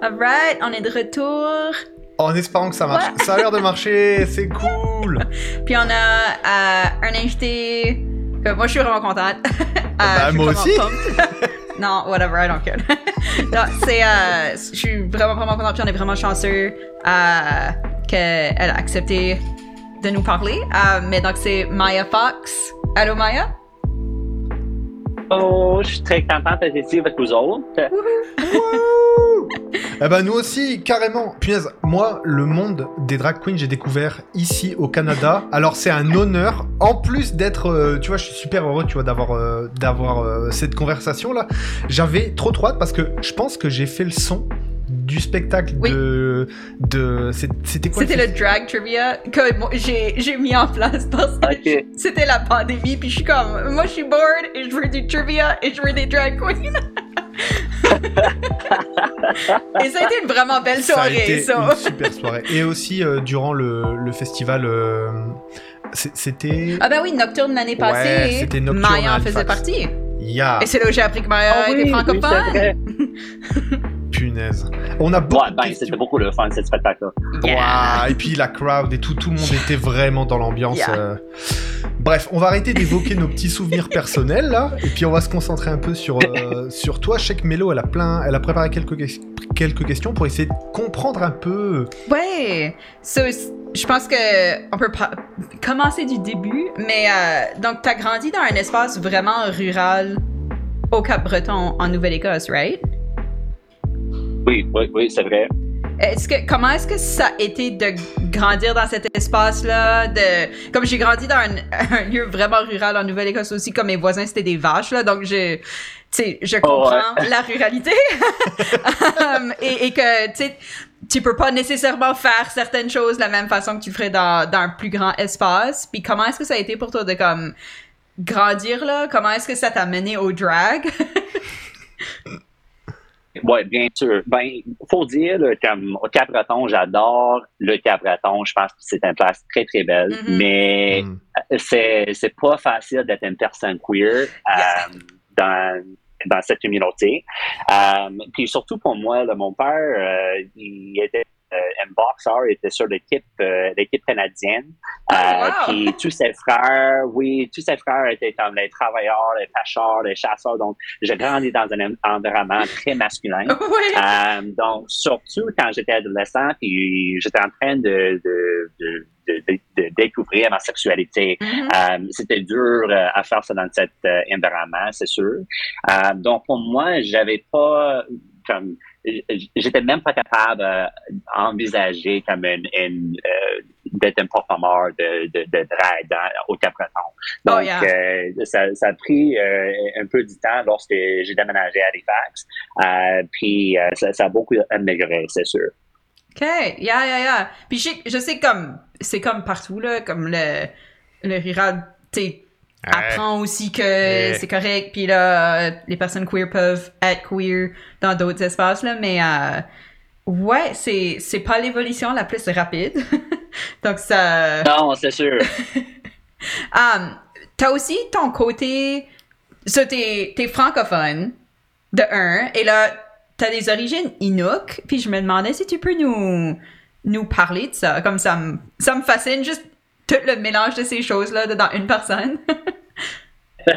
Alright, on est de retour. En espérant que ça marche. Ouais. Ça a l'air de marcher, c'est cool. Puis on a euh, un invité que moi je suis vraiment contente. Euh, Bah, je suis moi aussi. non, whatever, I don't care. non, c'est, euh, je suis vraiment vraiment contente. Puis on est vraiment chanceux euh, qu'elle a accepté de nous parler. Euh, mais donc c'est Maya Fox. Allô Maya? Oh, je suis très contente d'être ici avec vous autres. Eh ben nous aussi, carrément. Punaise, moi, le monde des drag queens, j'ai découvert ici au Canada. Alors c'est un honneur, en plus d'être, euh, tu vois, je suis super heureux, tu vois, d'avoir euh, d'avoir euh, cette conversation là. J'avais trop trop hâte parce que je pense que j'ai fait le son du spectacle Oui. de de c'était quoi C'était le drag trivia que j'ai, j'ai mis en place parce que c'était la pandémie. Puis je suis comme, moi je suis bored et je veux du trivia et je veux des drag queens. et ça a été une vraiment belle Ça a soirée. été ça. une super soirée. Et aussi euh, durant le, le festival, euh, c'était Ah ben oui, Nocturne l'année Ouais, passée. c'était Nocturne Maya en faisait partie. Et c'est là où j'ai appris que Maya Ah oui, était oui, francophone. punaise. On a beaucoup Ouais, de ben, c'était beaucoup le fun, ce spectacle-là. Yeah. Ouah, et puis la crowd et tout, tout le monde était vraiment dans l'ambiance. Yeah. euh. Bref, on va arrêter d'évoquer nos petits souvenirs personnels là, et puis on va se concentrer un peu sur euh, sur toi. Je sais que Mélo, elle a plein, elle a préparé quelques ques- quelques questions pour essayer de comprendre un peu. Ouais. So, je pense que on peut pas commencer du début, mais euh, donc t'as grandi dans un espace vraiment rural au Cap-Breton en Nouvelle-Écosse, right? Oui, oui, oui, c'est vrai. Est-ce que comment est-ce que ça a été de grandir dans cet espace-là de comme j'ai grandi dans un, un lieu vraiment rural en Nouvelle-Écosse aussi comme mes voisins c'était des vaches là donc je tu sais je comprends la ruralité. Um, et, et que tu peux pas nécessairement faire certaines choses de la même façon que tu ferais dans, dans un plus grand espace. Puis comment est-ce que ça a été pour toi de comme grandir là? Comment est-ce que ça t'a mené au drag? Oui, bien sûr. Ben, faut dire, là, comme au Cap-Breton, j'adore le Cap-Breton. Je pense que c'est une place très, très belle. Mhm. Mais Hmm. c'est, c'est pas facile d'être une personne queer Yeah. euh, dans, dans cette communauté. Euh, puis surtout pour moi, là, mon père, euh, il était un boxeur, il était sur l'équipe, euh, l'équipe canadienne. Oh, Euh, wow. Puis tous ses frères, oui, tous ses frères étaient comme les travailleurs, les pêcheurs, les chasseurs. Donc, j'ai grandi dans un environnement très masculin. Euh, donc, surtout quand j'étais adolescent, puis j'étais en train de, de, de, de, de- de découvrir ma sexualité. Euh, C'était dur euh, à faire ça dans cet euh, environnement, c'est sûr. Euh, donc, pour moi, j'avais pas comme j'étais même pas capable d'envisager comme une, une, euh, d'être un performeur de, de, de drag dans, au Cap-Breton. Donc, Oh, yeah. euh, ça, ça a pris euh, un peu du temps lorsque j'ai déménagé à Halifax. Euh, puis, euh, ça, ça a beaucoup amélioré, c'est sûr. OK, yeah, yeah, yeah. Puis je sais, je sais comme, c'est comme partout, là, comme le, le rural, apprend aussi que Ouais. c'est correct, puis là, euh, les personnes queer peuvent être queer dans d'autres espaces, là, mais euh, ouais, c'est, c'est pas l'évolution la plus rapide. Donc ça... Non, c'est sûr. Um, t'as aussi ton côté. Ça, t'es, t'es francophone, de un, et là, t'as des origines Inuk, puis je me demandais si tu peux nous, nous parler de ça. Comme ça, me- ça me fascine, juste tout le mélange de ces choses-là dans une personne.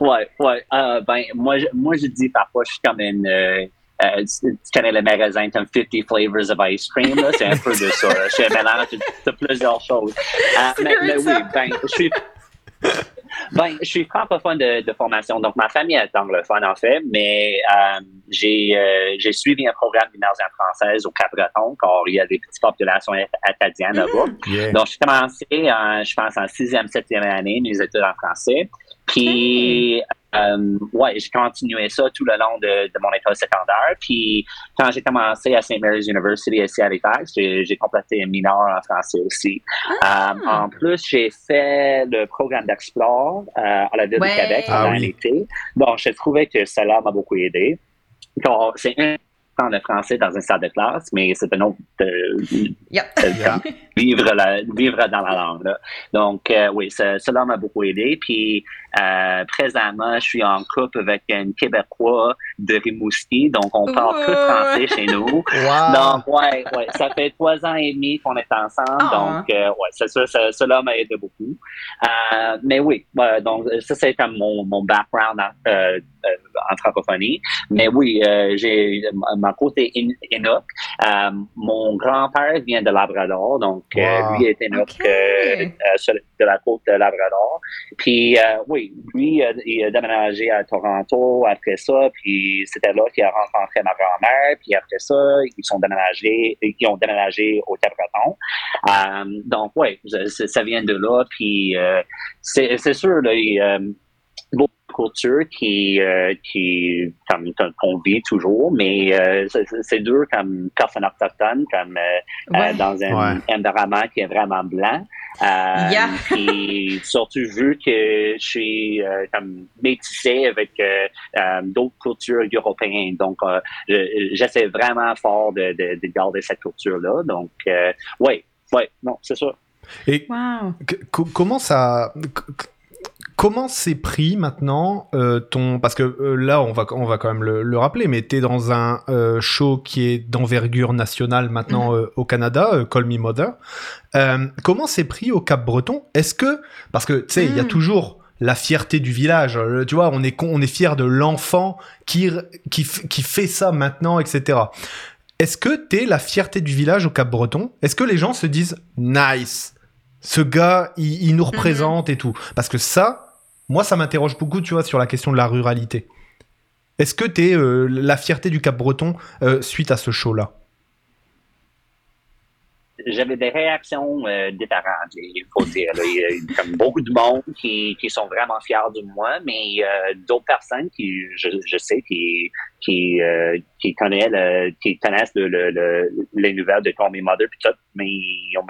ouais, ouais. Euh, ben, moi, je, moi, je dis parfois, je suis comme une. euh, euh, tu connais le magasin comme 50 flavors of ice cream, là, c'est un peu de ça. là. Je mélange de, plusieurs choses. Euh, mais, oui, ben, je suis. Ben, je suis francophone de, de formation, donc ma famille est anglophone en fait, mais euh, j'ai euh, j'ai suivi un programme d'immersion française au Cap-Breton, car il y a des petites populations acadiennes là-bas. Yeah. Donc, j'ai commencé, en, je pense, en sixième, septième année, mes études en français. Puis, euh, ouais, j'ai continué ça tout le long de, de mon école secondaire. Puis, quand j'ai commencé à St. Mary's University ici à Halifax, j'ai complété un mineur en français aussi. Ah. Euh, en plus, j'ai fait le programme d'Explore euh, à la Ville Ouais. de Québec Ah pendant oui. l'été. Donc, j'ai trouvé que cela m'a beaucoup aidé. Donc, C'est un apprendre le français dans une salle de classe, mais c'est un autre euh, Yep. Yeah. vivre, la, vivre dans la langue. là. Donc, euh, oui, ça- cela m'a beaucoup aidé. Puis, euh, présentement, je suis en couple avec un Québécois de Rimouski, donc on parle que français chez nous. Wow. Donc, ouais, ouais, ça fait trois ans et demi qu'on est ensemble. Ah. Donc, euh, ouais, c'est sûr, ça- cela m'a aidé beaucoup. Euh, mais oui, ouais, donc, ça, c'est comme mon, mon background en, euh, euh, en francophonie. Mais oui, euh, j'ai mon côté. Euh, mon grand-père vient de Labrador, donc euh, Wow. lui est euh, euh, sur- de la côte de Labrador. Puis euh, oui, lui, euh, il a déménagé à Toronto après ça, puis c'était là qu'il a rencontré ma grand-mère, puis après ça, ils sont déménagés, ils ont déménagé au Cap-Breton. Euh, donc oui, ça, vient de là, puis euh, c'est sûr, là, il, euh, culture qui, euh, qui comme qu'on vit toujours, mais euh, c'est- dur comme personne autochtone, comme euh, Ouais. euh, dans un Ouais. environnement qui est vraiment blanc. Euh, Yeah. puis surtout vu que je suis euh, comme métissé avec euh, euh, d'autres cultures européennes. Donc, euh, je- j'essaie vraiment fort de, de, de garder cette culture-là. Donc, euh, oui, oui, non, c'est ça. Et Wow. comment ça. Comment c'est pris maintenant euh, ton parce que euh, là on va on va quand même le, le rappeler mais t'es dans un euh, show qui est d'envergure nationale maintenant Mhm. euh, au Canada euh, Call Me Mother Euh, comment c'est pris au Cap Breton est-ce que parce que tu sais il y a Mhm. toujours la fierté du village tu vois on est on est fier de l'enfant qui qui qui fait ça maintenant etc est-ce que t'es la fierté du village au Cap Breton Est-ce que les gens se disent nice ce gars, il, il nous représente et tout? Parce que ça, moi, ça m'interroge beaucoup, tu vois, sur la question de la ruralité. Est-ce que t'es euh, la fierté du Cap-Breton euh, suite à ce show-là? J'avais des réactions euh, différentes, il faut dire. là. Il y a comme beaucoup de monde qui, qui sont vraiment fiers de moi, mais euh, d'autres personnes qui, je, je sais, qui, qui, euh, qui, connaissent, le- qui connaissent le, le, le- les nouvelles de Call Me Mother, puis tout, mais ils ont,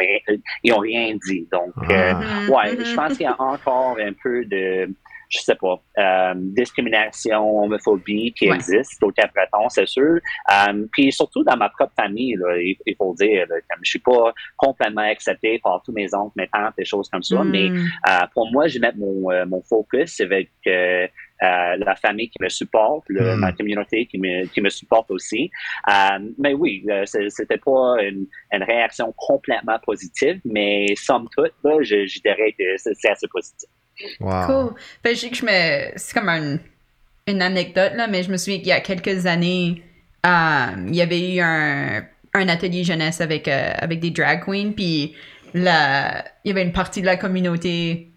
ils ont rien dit. Donc, euh, Ah. Ouais, mhm. je pense qu'il y a encore un peu de, je sais pas, euh, discrimination, homophobie qui Ouais. existe au Cap-Breton, c'est sûr. Euh, puis surtout dans ma propre famille, là, il, il faut le dire, là, comme je suis pas complètement accepté par tous mes oncles, mes tantes, des choses comme ça, mais Mm. euh, pour moi, je vais mettre mon, euh, mon focus avec euh, euh, la famille qui me supporte, le- Mm. ma communauté qui me, qui me supporte aussi. Mais oui, c'était pas une, une réaction complètement positive, mais somme toute, là, je, je dirais que c'est assez positif. Wow. Cool. Je sais que je me. C'est comme un- une anecdote, là, mais je me souviens qu'il y a quelques années, euh, il y avait eu un, un atelier jeunesse avec, euh, avec des drag queens, puis la, il y avait une partie de la communauté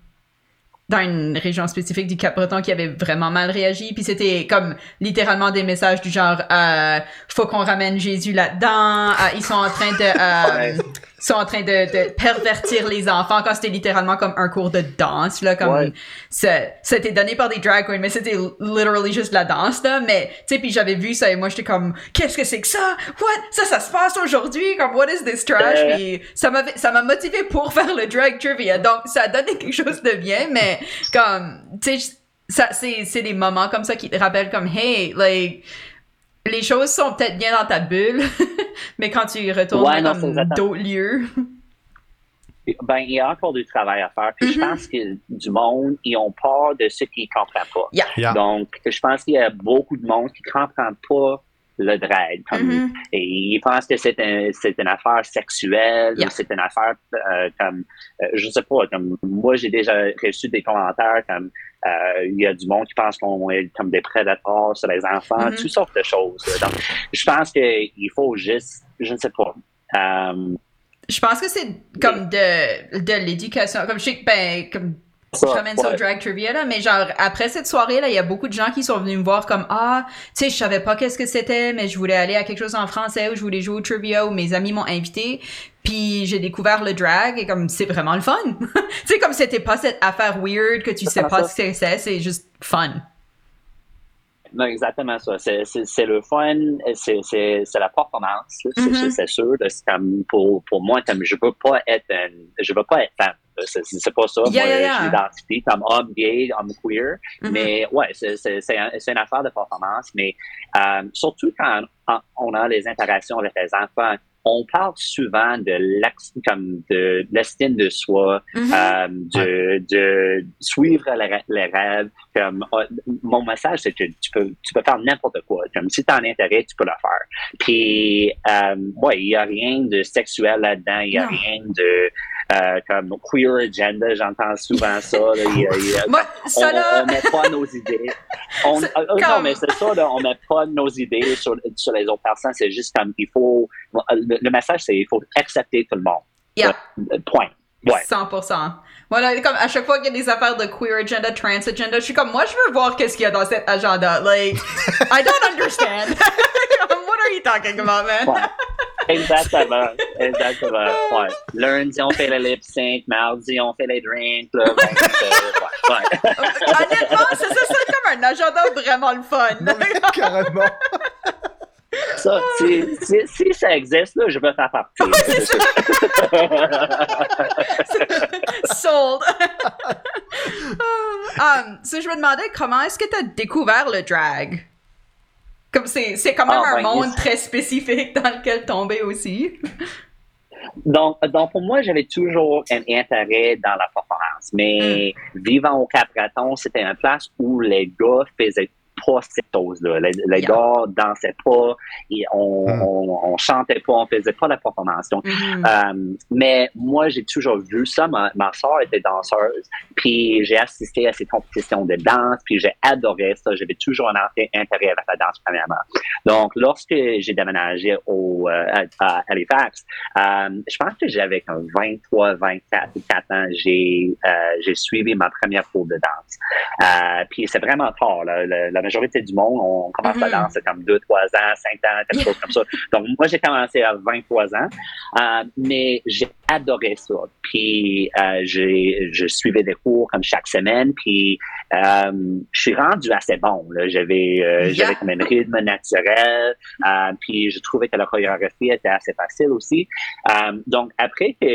dans une région spécifique du Cap-Breton qui avait vraiment mal réagi, puis c'était comme littéralement des messages du genre euh, faut qu'on ramène Jésus là-dedans, euh, ils sont en train de euh, sont en train de, de pervertir les enfants quand c'était littéralement comme un cours de danse là comme Ouais. ça- c'était donné par des drag queens mais c'était literally juste la danse là. Mais tu sais puis j'avais vu ça et moi j'étais comme qu'est-ce que c'est que ça? What? Ça ça se passe aujourd'hui? Comme what is this trash? Euh. puis ça m'a ça m'a motivé pour faire le drag trivia. Donc ça a donné quelque chose de bien mais comme tu sais ça c'est c'est des moments comme ça qui te rappellent comme hey like les choses sont peut-être bien dans ta bulle mais quand tu retournes Ouais, non, dans d'autres lieux Ben, il y a encore du travail à faire. Puis je Mhm. pense que du monde, ils ont peur de ce qu'ils ne comprennent pas. Yeah. Yeah. Donc, je pense qu'il y a beaucoup de monde qui ne comprend pas le drag. Comme, Mhm. Et ils pensent que c'est un, c'est une affaire sexuelle Yeah. ou c'est une affaire euh, comme, euh, je sais pas, comme moi j'ai déjà reçu des commentaires comme euh, il y a du monde qui pense qu'on est comme des prédateurs sur les enfants, Mhm. toutes sortes de choses. Donc, je pense qu'il faut juste, je ne sais pas. euh, Je pense que c'est comme de, de l'éducation. Comme je sais que, ben, comme ça, je ramène ça au ouais. drag trivia, là, mais genre, après cette soirée-là, il y a beaucoup de gens qui sont venus me voir comme, ah, tu sais, je savais pas qu'est-ce que c'était, mais je voulais aller à quelque chose en français ou je voulais jouer au trivia ou mes amis m'ont invité. Puis j'ai découvert le drag et comme, c'est vraiment le fun. tu sais, comme c'était pas cette affaire weird que tu sais Comment pas ce que c'est, c'est juste fun. Non, exactement ça. C'est le fun, c'est la performance, Mhm. c'est sûr. C'est comme pour, pour moi, comme je veux pas être une- je veux pas être femme. C'est c'est pas ça. Yeah, moi, yeah, yeah. je m'identifie comme homme gay, homme queer. Mhm. Mais ouais, c'est c'est- c'est un- c'est une affaire de performance. Mais euh, surtout quand on a les interactions avec les enfants, on parle souvent de comme de l'estime de soi, Mhm. euh, de, de suivre les, rê- les rêves. Comme, euh, mon message, c'est que tu peux, tu peux faire n'importe quoi. Comme si tu as un intérêt, tu peux le faire. Puis, euh, ouais, il n'y a rien de sexuel là-dedans. Il n'y a Non. rien de euh, comme queer agenda. J'entends souvent ça. là. Y y Moi, on, ça là. on met pas nos idées. On, euh, comme- Non, mais c'est ça, là, on met pas nos idées sur, sur les autres personnes. C'est juste comme il faut. Le, le message, c'est il faut accepter tout le monde. Yeah. Euh, Point. Ouais. 100%. Voilà, comme à chaque fois qu'il y a des affaires de queer agenda, trans agenda, je suis comme, moi, je veux voir qu'est-ce qu'il y a dans cet agenda. Like, I don't understand. What are you talking about, man? Ouais. Exactement. Exactement. Ouais. Lundi, on fait le lip sync. Mardi, on fait les drinks. Là, Ben, euh, ouais. Ouais. Honnêtement, ça, ça comme un agenda vraiment le fun. Carrément. Ça, si, si, si ça existe, là, je veux faire partie. c'est ça. Sold. um, so je me demandais comment est-ce que tu as découvert le drag? Comme c'est, c'est quand même Ah, un ben, monde très spécifique dans lequel tomber aussi. Donc, donc, pour moi, j'avais toujours un intérêt dans la performance. Mais Hmm. vivant au Cap-Raton, c'était une place où les gars faisaient pas ces choses-là. Les, les Yeah. gars dansaient pas, et on, on, on chantait pas, on faisait pas la performance. Donc, Mhm. Euh, mais moi, j'ai toujours vu ça. Ma, ma soeur était danseuse, puis j'ai assisté à ces compétitions de danse, puis j'ai adoré ça. J'avais toujours un int- intérêt avec la danse, premièrement. Donc, lorsque j'ai déménagé au, euh, à, à Halifax, euh, je pense que j'avais comme 23, 24, 4 ans, j'ai euh, j'ai suivi ma première cours de danse. Euh, puis c'est vraiment tard. là. Le- majorité du monde, on commence Mhm. la danse à comme 2, 3 ans, 5 ans, quelque chose comme ça. Donc, moi, j'ai commencé à 23 ans. Euh, mais j'ai adoré ça. Puis euh, je suivais des cours comme chaque semaine. Puis euh, je suis rendu assez bon. J'avais, euh, Yeah. j'avais comme un rythme naturel. Puis je trouvais que la chorégraphie était assez facile aussi. Donc après que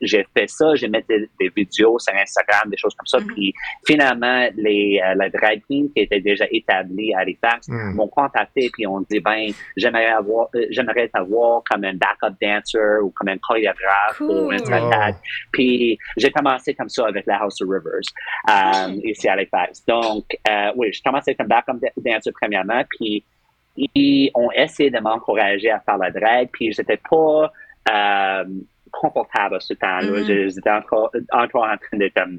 j'ai fait ça, j'ai mis des, des vidéos sur Instagram, des choses comme ça. Mhm. Puis finalement, les, la drag queen qui était déjà établie à Halifax Hmm. m'ont contacté puis on dit ben j'aimerais avoir euh, j'aimerais avoir comme un backup dancer ou comme un chorégraphe pour un spectacle. Puis j'ai commencé comme ça avec la House of Rivers euh, ici à Halifax. Donc euh, oui, j'ai commencé comme backup da- dancer premièrement puis ils ont essayé de m'encourager à faire la drag puis j'étais pas confortable à ce temps-là. Je- J'étais encore encore en train de comme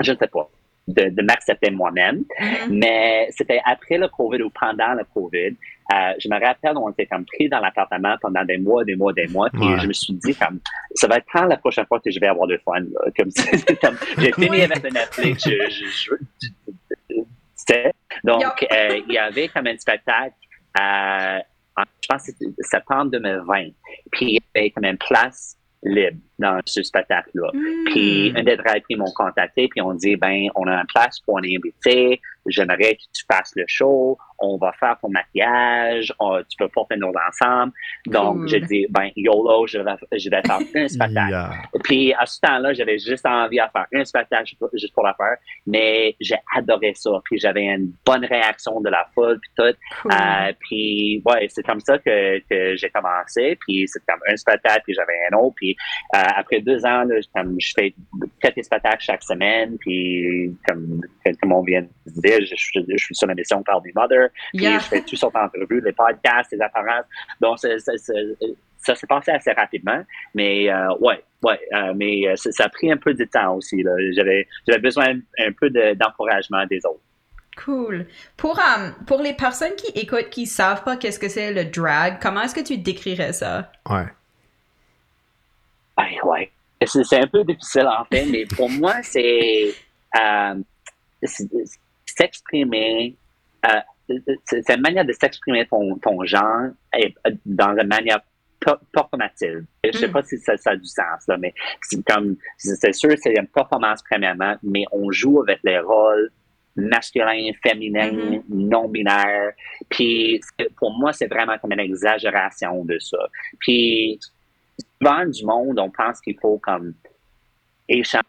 je ne sais pas de, de m'accepter moi-même. Mhm. Mais c'était après le COVID ou pendant le COVID. Euh, je me rappelle, on était comme pris dans l'appartement pendant des mois, des mois, des mois. Puis Ouais. je me suis dit, comme, ça va être quand la prochaine fois que je vais avoir de fun. Là? Comme, c'est comme, j'ai fini Oui. avec le Netflix. Je, je, je- donc, euh, il y avait comme un spectacle, euh, en- je pense que c'était septembre 2020. Puis il y avait comme une place libre dans ce spectacle-là. Puis Hmm. un des drag m'ont contacté, puis on dit ben on a une place pour un invité, j'aimerais que tu fasses le show, on va faire ton maquillage, on- tu peux porter nos ensemble. Donc Cool. j'ai dit ben YOLO, je vais, je vais faire un spectacle. Yeah. Puis à ce temps-là, j'avais juste envie de faire un spectacle juste pour- la faire, mais j'ai adoré ça. Puis j'avais une bonne réaction de la foule puis tout. Cool. Euh, puis ouais, c'est comme ça que, que j'ai commencé. Puis c'est comme un spectacle, puis j'avais un autre. Puis euh, après deux ans, là, comme je fais quatre spectacles chaque semaine. Puis comme, comme on vient de dire, je, je- je suis sur la mission par des Mother. Puis Yeah. je fais toutes sortes d'entrevues, les podcasts, les apparences. Donc c'est- c'est- c'est- ça s'est passé assez rapidement. Mais euh, ouais, ouais. euh, mais euh, ça, ça a pris un peu de temps aussi. là. J'avais j'avais besoin un peu de- d'encouragement des autres. Cool. Pour, euh, pour les personnes qui écoutent, qui savent pas qu'est-ce que c'est le drag, comment est-ce que tu décrirais ça? Ouais. Ouais, ouais. C'est c'est un peu difficile en fait, mais pour moi, c'est euh, c'est- s'exprimer. euh, une manière de s'exprimer ton, ton genre et, euh, dans une manière per- performative. Je sais Mm. pas si ça, ça a du sens, là, mais c'est comme, c'est c'est sûr, c'est une performance premièrement, mais on joue avec les rôles masculin, féminin, Mhm. non-binaire. Puis pour moi, c'est vraiment comme une exagération de ça. Puis souvent du monde, on pense qu'il faut comme échanger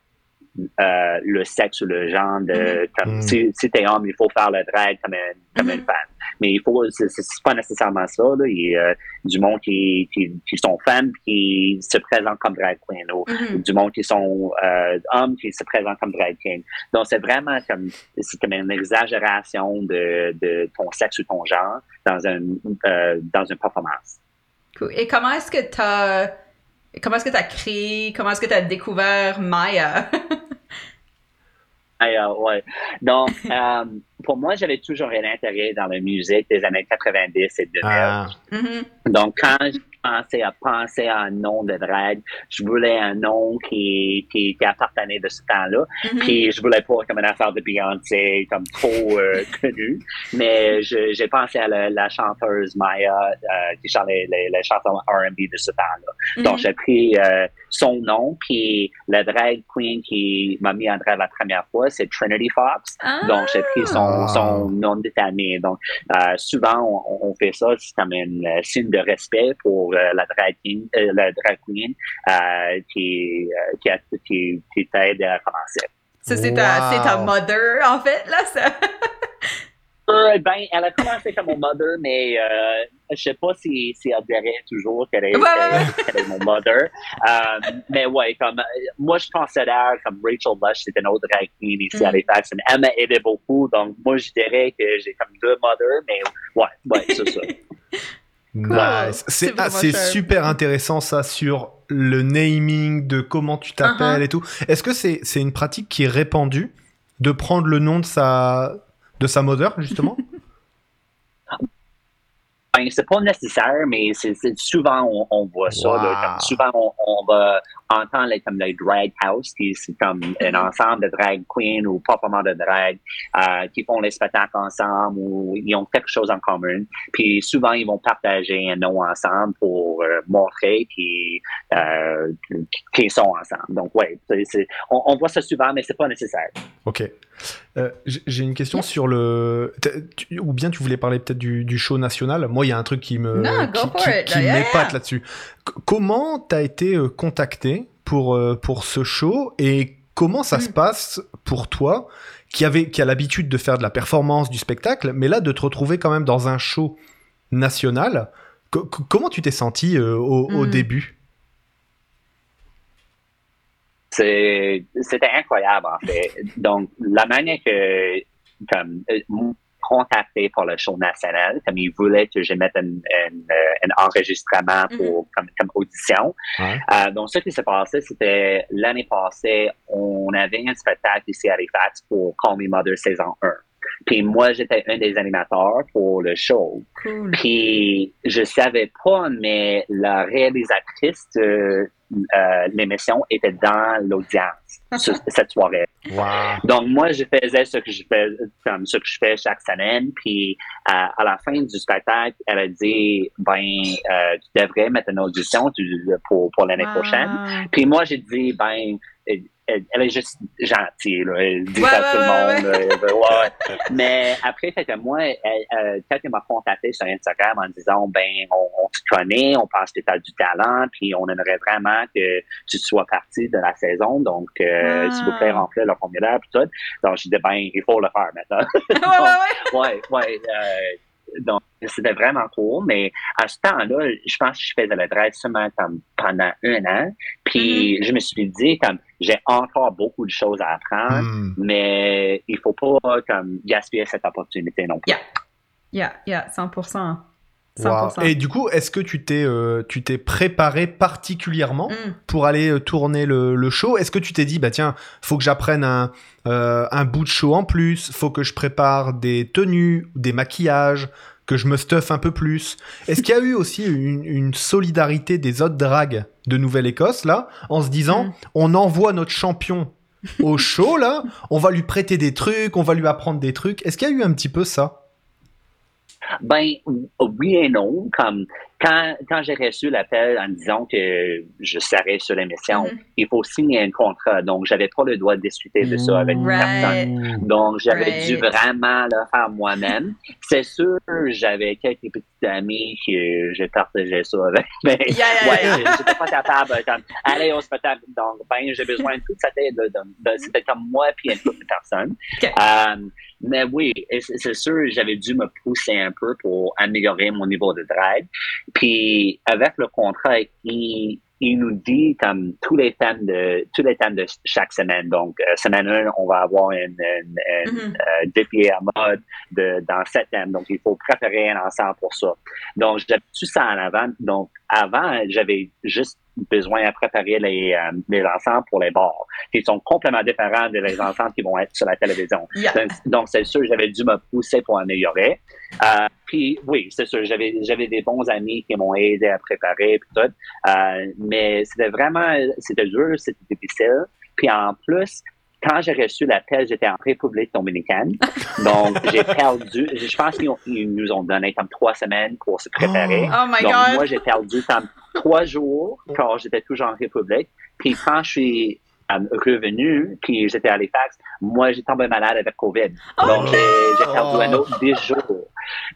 euh, le sexe ou le genre de comme Mhm. si, si t'es homme, il faut faire le drag comme, une, comme une Mhm. femme. Mais il faut c'est c'est- pas nécessairement ça. Là. Il y a du monde qui, qui, qui sont femmes qui se présentent comme drag queen ou Mhm. du monde qui sont euh, hommes qui se présentent comme drag king. Donc c'est vraiment comme c'est comme une exagération de, de ton sexe ou ton genre dans un euh, dans une performance. Cool. Et comment est-ce que t'as comment est-ce que t'as créé, comment est-ce que t'as découvert Maya? Euh, ouais. Donc, euh, pour moi, j'avais toujours un intérêt dans la musique des années 90 et 2000. Ah. Mhm. Donc, quand commencé à penser à un nom de je voulais un nom qui, qui, qui appartenait de ce temps-là. Mhm. Puis, je voulais pas comme une affaire de Beyoncé, comme trop euh, connue. Mais je- j'ai pensé à la, la chanteuse Maya, euh, qui chante les, les, les chansons R&B de ce temps-là. Donc, Mhm. j'ai pris euh, son nom, puis la drag queen qui m'a mis en drag la première fois, c'est Trinity Fox. Ah! Donc, j'ai pris son, Ah. son nom de famille. Donc, euh, souvent, on, on fait ça, c'est comme un signe de respect pour euh, la drag queen, euh, la drag queen euh, qui, euh, qui, a- qui, qui t'aide à commencer. Ça, c'est ta, c'est ta Wow. mother, en fait, là, ça. Euh, ben, elle a commencé comme mon mother, mais euh, je sais pas si, si elle dirait toujours qu'elle est, Ouais, est mon mother. Euh, mais ouais, comme euh, moi je considère comme Rachel Lush, c'est une autre drag queen ici à Mm. Halifax, et elle m'a aidé beaucoup. Donc moi je dirais que j'ai comme deux mothers, mais ouais, ouais, c'est ça. Nice. C'est ah, super intéressant ça sur le naming de comment tu t'appelles Uh-huh. et tout. Est-ce que c'est c'est une pratique qui est répandue de prendre le nom de sa de sa mother justement? Ben, c'est pas nécessaire, mais c'est souvent on, on voit ça. là, Wow. comme souvent on, on va entendre les, comme les drag house, qui c'est comme un ensemble de drag queens ou proprement de drag euh, qui font les spectacles ensemble ou ils ont quelque chose en commun. Puis souvent ils vont partager un nom ensemble pour euh, montrer qu'ils euh, sont ensemble. Donc c'est- on, on voit ça souvent, mais c'est pas nécessaire. Ok. Euh, J'ai une question sur le. tu- Ou bien tu voulais parler peut-être du, du show national. Moi, il y a un truc qui me Non, go qui, for qui- it. qui Yeah, m'épate yeah. là-dessus. Comment t'as été contacté pour euh, pour ce show et comment ça Mm. se passe pour toi qui avait qui a l'habitude de faire de la performance, du spectacle, mais là de te retrouver quand même dans un show national. Co- co- comment tu t'es senti euh, au, au Mm. début? C'est- C'était incroyable, en fait. Donc, la manière que, comme, euh, contacté pour le show national, comme ils voulaient que je mette un, un, euh, un enregistrement pour, comme, comme audition. Ouais. Euh, donc, ce qui s'est passé, c'était l'année passée, on avait un spectacle ici à Halifax pour Call Me Mother saison 1. Puis moi, j'étais un des animateurs pour le show. Cool. Puis je savais pas, mais la réalisatrice de euh, l'émission était dans l'audience ce- cette soirée. Wow. Donc moi, je faisais ce que je fais, comme ce que je fais chaque semaine. Puis euh, à la fin du spectacle, elle a dit, ben, euh, tu devrais mettre une audition tu- pour pour l'année Wow. prochaine. Puis moi, j'ai dit, ben, elle, elle- elle est juste gentille, là. Elle dit Ouais, ça à ouais, tout le ouais, monde. Elle ouais. Mais après, fait que moi, elle, euh, quand elle m'a contacté sur Instagram en disant, ben, on, on te connaît, on pense que tu as du talent, puis on aimerait vraiment que tu sois partie de la saison. Donc, euh, Wow. s'il vous plaît, remplir le formulaire, puis tout. Donc, j'ai dit, ben, il faut le faire maintenant. ouais, ouais, ouais. ouais, ouais. euh, donc, c'était vraiment cool, mais à ce temps-là, je pense que je faisais le drag seulement comme pendant un an. Puis, je me suis dit, comme, j'ai encore beaucoup de choses à apprendre, Hmm. mais il faut pas, comme, gaspiller cette opportunité non plus. Yeah. Yeah, yeah, 100%. Wow. 100%. Et du coup, est-ce que tu t'es euh, tu t'es préparé particulièrement Mm. pour aller euh, tourner le, le show? Est-ce que tu t'es dit bah tiens, faut que j'apprenne un euh, un bout de show en plus, faut que je prépare des tenues, des maquillages, que je me stuff un peu plus? Est-ce qu'il y a eu aussi une, une solidarité des autres drags de Nouvelle-Écosse là, en se disant Mm. on envoie notre champion au show là, on va lui prêter des trucs, on va lui apprendre des trucs? Est-ce qu'il y a eu un petit peu ça? Ben, oui et non. Comme, quand, quand j'ai reçu l'appel en disant que je serais sur l'émission, Mhm. il faut signer un contrat. Donc, j'avais pas le droit de discuter de ça avec Right. personne. Donc, j'avais Right. dû vraiment le faire moi-même. C'est sûr, j'avais quelques petites amies que j'ai partagé ça avec. Mais Yeah, yeah, ouais, yeah. j'étais pas capable. Comme, allez, on se fait taper. Donc, ben, j'ai besoin de toute cette aide. de- de- de- C'était comme moi puis une personnes. Ok. Euh, mais oui, c'est c'est sûr, j'avais dû me pousser un peu pour améliorer mon niveau de drag. Puis avec le contrat, il, il nous dit comme tous les thèmes de tous les thèmes de chaque semaine. Donc euh, semaine 1, on va avoir un Mhm. euh, défi à mode de, dans sept thèmes. Donc il faut préparer un ensemble pour ça. Donc j'avais tout ça en avant? Donc avant, j'avais juste besoin à préparer les, euh, les ensembles pour les bars, qui sont complètement différents de les ensembles qui vont être sur la télévision. Yeah. Donc, c'est sûr, j'avais dû me pousser pour améliorer. Euh, puis, oui, c'est sûr, j'avais, j'avais des bons amis qui m'ont aidé à préparer, puis tout. Euh, mais c'était vraiment, c'était dur, c'était difficile. Puis, en plus, quand j'ai reçu l'appel, j'étais en République dominicaine. Donc, j'ai perdu, je pense qu'ils nous ont donné comme trois semaines pour se préparer. Oh my Donc, god. moi, j'ai perdu comme trois jours quand j'étais toujours en République. Puis quand je suis euh, revenu, puis j'étais à Halifax, moi, j'ai tombé malade avec COVID. Oh Donc, j'ai perdu un autre 10 jours.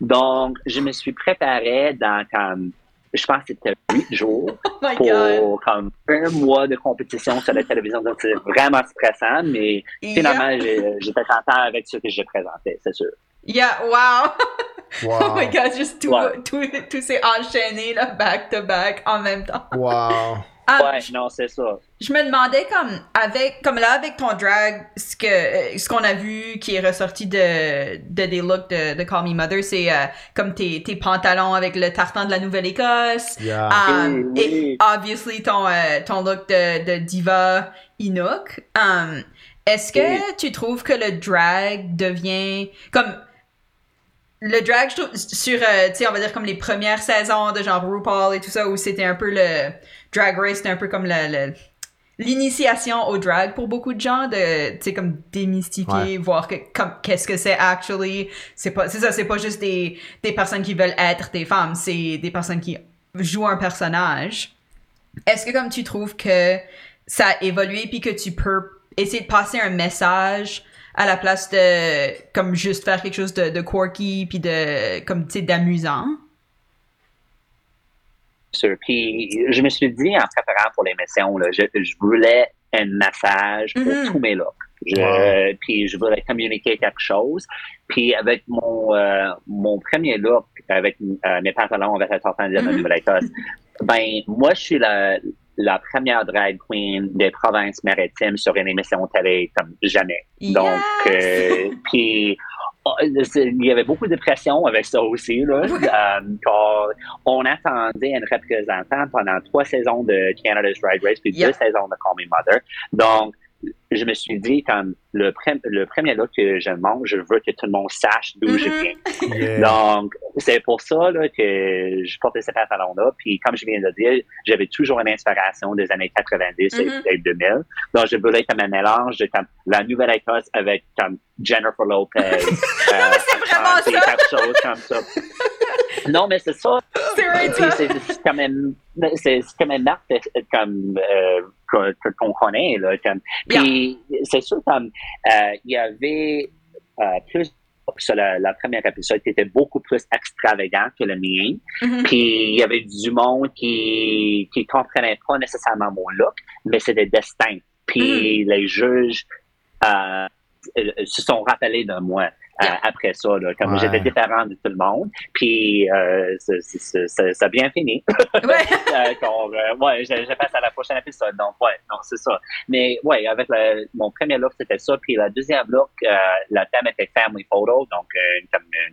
Donc, je me suis préparé dans comme, je pense que c'était huit jours oh pour comme un mois de compétition sur la télévision. Donc, c'est vraiment stressant, mais finalement, Yeah. j'étais content avec ce que j'ai présenté, c'est sûr. Yeah, wow. Oh my god, juste tout, Ouais. tout, tout s'est enchaîné là, back to back en même temps. Wow. Ah, Ouais, non, c'est ça. Je me demandais comme avec comme là avec ton drag ce que ce qu'on a vu qui est ressorti de, de des looks de, de Call Me Mother c'est euh, comme tes, tes pantalons avec le tartan de la Nouvelle-Écosse Yeah. um, Oui, et obviously ton euh, ton look de, de diva Inuk um, est-ce que Oui. tu trouves que le drag devient comme le drag, je trouve, sur, euh, tu sais, on va dire comme les premières saisons de genre RuPaul et tout ça, où c'était un peu le drag race, c'était un peu comme le, l'initiation au drag pour beaucoup de gens, de, tu sais, comme démystifier, voir que, comme, qu'est-ce que c'est actually. C'est pas, c'est ça, c'est pas juste des, des personnes qui veulent être des femmes, c'est des personnes qui jouent un personnage. Est-ce que comme tu trouves que ça a évolué puis que tu peux essayer de passer un message à la place de comme juste faire quelque chose de, de quirky puis de comme tu sais d'amusant sûr. Puis je me suis dit en préparant pour l'émission, là, je, je voulais un message pour Mhm. tous mes looks. Je- Wow. Puis je voulais communiquer quelque chose. Puis avec mon euh, mon premier look, avec euh, mes pantalons avec la tortue de la Mhm. Nouvelle-Écosse, ben moi je suis la la première drag queen des provinces maritimes sur une émission télé comme jamais. Donc, euh, puis oh, il y avait beaucoup de pression avec ça aussi. Là. Euh, car on attendait un représentant pendant trois saisons de Canada's Drag Race puis deux saisons de Call Me Mother. Donc, je me suis dit, comme le, pre- le premier look que je monte, je veux que tout le monde sache d'où je Mhm. viens. Yeah. Donc, c'est pour ça là, que je portais ces pantalons-là. Puis, comme je viens de dire, j'avais toujours une inspiration des années 90 Mhm. et 2000. Donc, je voulais comme un mélange de comme, la Nouvelle-Écosse avec comme Jennifer Lopez. euh, c'est vraiment ça. chose comme ça. non, mais c'est ça. c'est vrai c'est comme une, c'est comme une marque de- comme, euh, qu'on connaît. Là, comme. Puis c'est sûr comme euh, il y avait euh, plus sur la, la première épisode qui était beaucoup plus extravagant que le mien. Mhm. Puis il y avait du monde qui qui comprenait pas nécessairement mon look, mais c'était destin. Puis les juges euh, euh, se sont rappelés de moi euh. Après ça, là, comme Ouais. j'étais différent de tout le monde. Puis euh, ça a bien fini. ouais Euh, euh, ouais, je, je passe à la prochaine épisode. Donc, ouais, non, c'est ça. Mais, ouais, avec le- mon premier look, c'était ça. Puis, la deuxième look, euh, le thème était family photo, donc euh,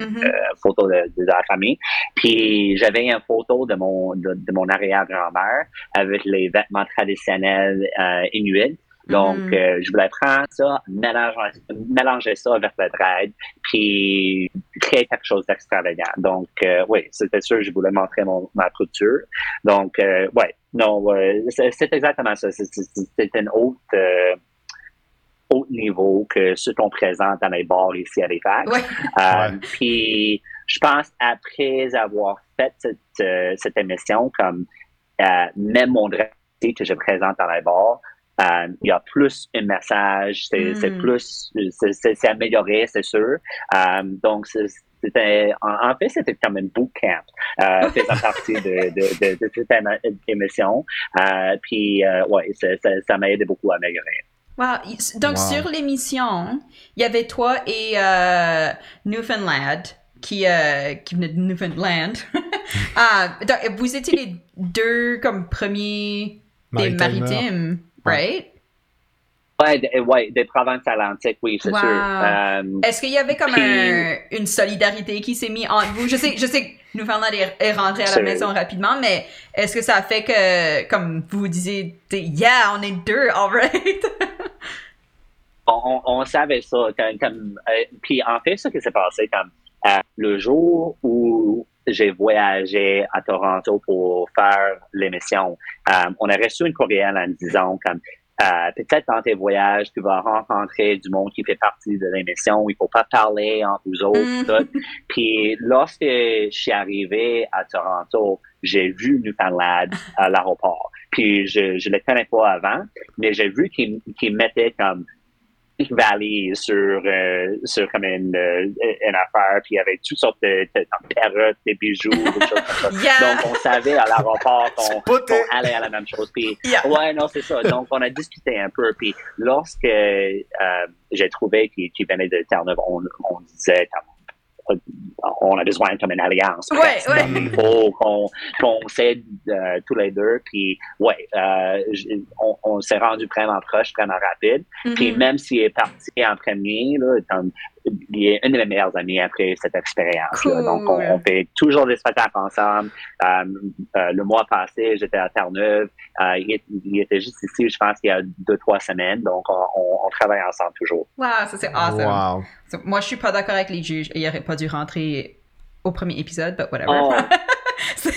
une Mhm. euh, photo de, de la famille. Puis, j'avais une photo de mon, de, de mon arrière-grand-mère avec les vêtements traditionnels euh, inuits. Donc, Mhm. euh, je voulais prendre ça, mélanger, mélanger ça avec le drag, puis créer quelque chose d'extravagant. Donc, euh, oui, c'était sûr, je voulais montrer mon, ma culture. Donc, euh, ouais, non, ouais, c'est exactement ça. C'est- C'est c'est un autre, euh, autre niveau que ce qu'on présente dans les bars ici à l'EFAC. ouais Euh, Ouais. Puis, je pense après avoir fait cette, euh, cette émission, comme euh, même mon drag que je présente à la barre, euh, il y a plus un message, c'est c'est Mm. plus, c'est- amélioré, c'est sûr. Euh, donc, c'était, en, en fait, c'était comme une bootcamp, euh, faisant partie de, de, de, de émission. Euh, puis, ouais, ça, m'a aidé beaucoup à améliorer. Wow. Donc, Wow. sur l'émission, il y avait toi et euh, Newfoundland, qui, euh, qui venait de Newfoundland. Ah, donc, vous étiez les deux comme premiers des maritimes? Right? Ouais, ouais, des provinces atlantiques, oui, c'est Wow. sûr. Euh, Est-ce qu'il y avait comme Puis- un- une solidarité qui s'est mise entre vous? Je sais, je sais que Newfoundland est, rentré à la maison rapidement, mais est-ce que ça fait que, comme vous disiez, yeah, on est deux, alright? on, on, on savait ça. Comme, comme, euh, puis en fait, ce qui s'est passé, comme euh, le jour où j'ai voyagé à Toronto pour faire l'émission, euh, on a reçu une courriel en disant comme euh, peut-être dans tes voyages, tu vas rencontrer du monde qui fait partie de l'émission. Il faut pas parler entre vous autres. Mm. Puis lorsque je suis arrivé à Toronto, j'ai vu Newfoundland à l'aéroport. Puis je je le connais pas avant, mais j'ai vu qu'il qu'il mettait comme valise sur sur sur comme une, euh, une affaire, puis il y avait toutes sortes de, de, de perruques, des bijoux, des choses comme ça. Yeah! Donc on savait à l'aéroport qu'on allait à la même chose. Puis Yeah. Ouais, non, c'est ça. Donc, on a discuté un peu. Puis, lorsque euh, j'ai trouvé qu'il venait de Terre-Neuve, on, on disait euh, on a besoin comme une alliance. Ouais, presque. ouais. Il faut qu'on qu'on s'aide euh, tous les deux. Puis, ouais, euh, on, on s'est rendu vraiment proche, vraiment rapide. Puis, Mhm. même s'il est parti en premier, là, comme, il est une de mes meilleures amies après cette expérience. Cool. Donc, on, on fait toujours des spectacles ensemble. Euh, euh, le mois passé, j'étais à Terre-Neuve. Euh, il, il était juste ici, je pense, il y a deux, trois semaines. Donc, on, on- on travaille ensemble toujours. Wow, ça c'est awesome. Wow. Moi, je suis pas d'accord avec les juges. Il aurait pas dû rentrer au premier épisode, but whatever. Oh. Ça.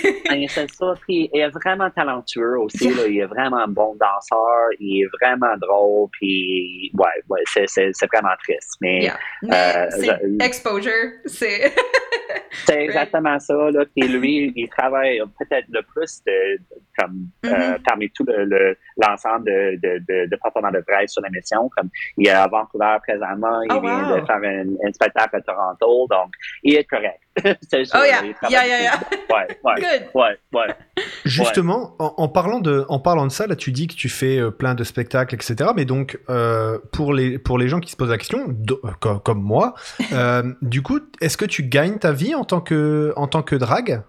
Puis, il est vraiment talentueux aussi. Là. Il est vraiment un bon danseur. Il est vraiment drôle. Puis, ouais, ouais c'est, vraiment triste. Mais Yeah. Mais Euh, exposure, c'est. c'est exactement ça. Là. Puis, lui, il travaille peut-être le plus de, de- comme, euh, Mhm. parmi tout le, le- l'ensemble de, de, de, de partenaires de presse sur la mission. Comme, il est à Vancouver présentement. Il Oh, vient wow. de faire un, un spectacle à Toronto. Donc, il est correct. c'est sûr. Oh, yeah. il travaille Yeah, yeah. Ouais, ouais. Good. Ouais, ouais. Justement, en, en parlant de, en parlant de ça, là, tu dis que tu fais euh, plein de spectacles, etc. Mais donc, euh, pour les, pour les gens qui se posent la question, do- euh, comme, comme moi, euh, du coup, est-ce que tu gagnes ta vie en tant que, en tant que drague?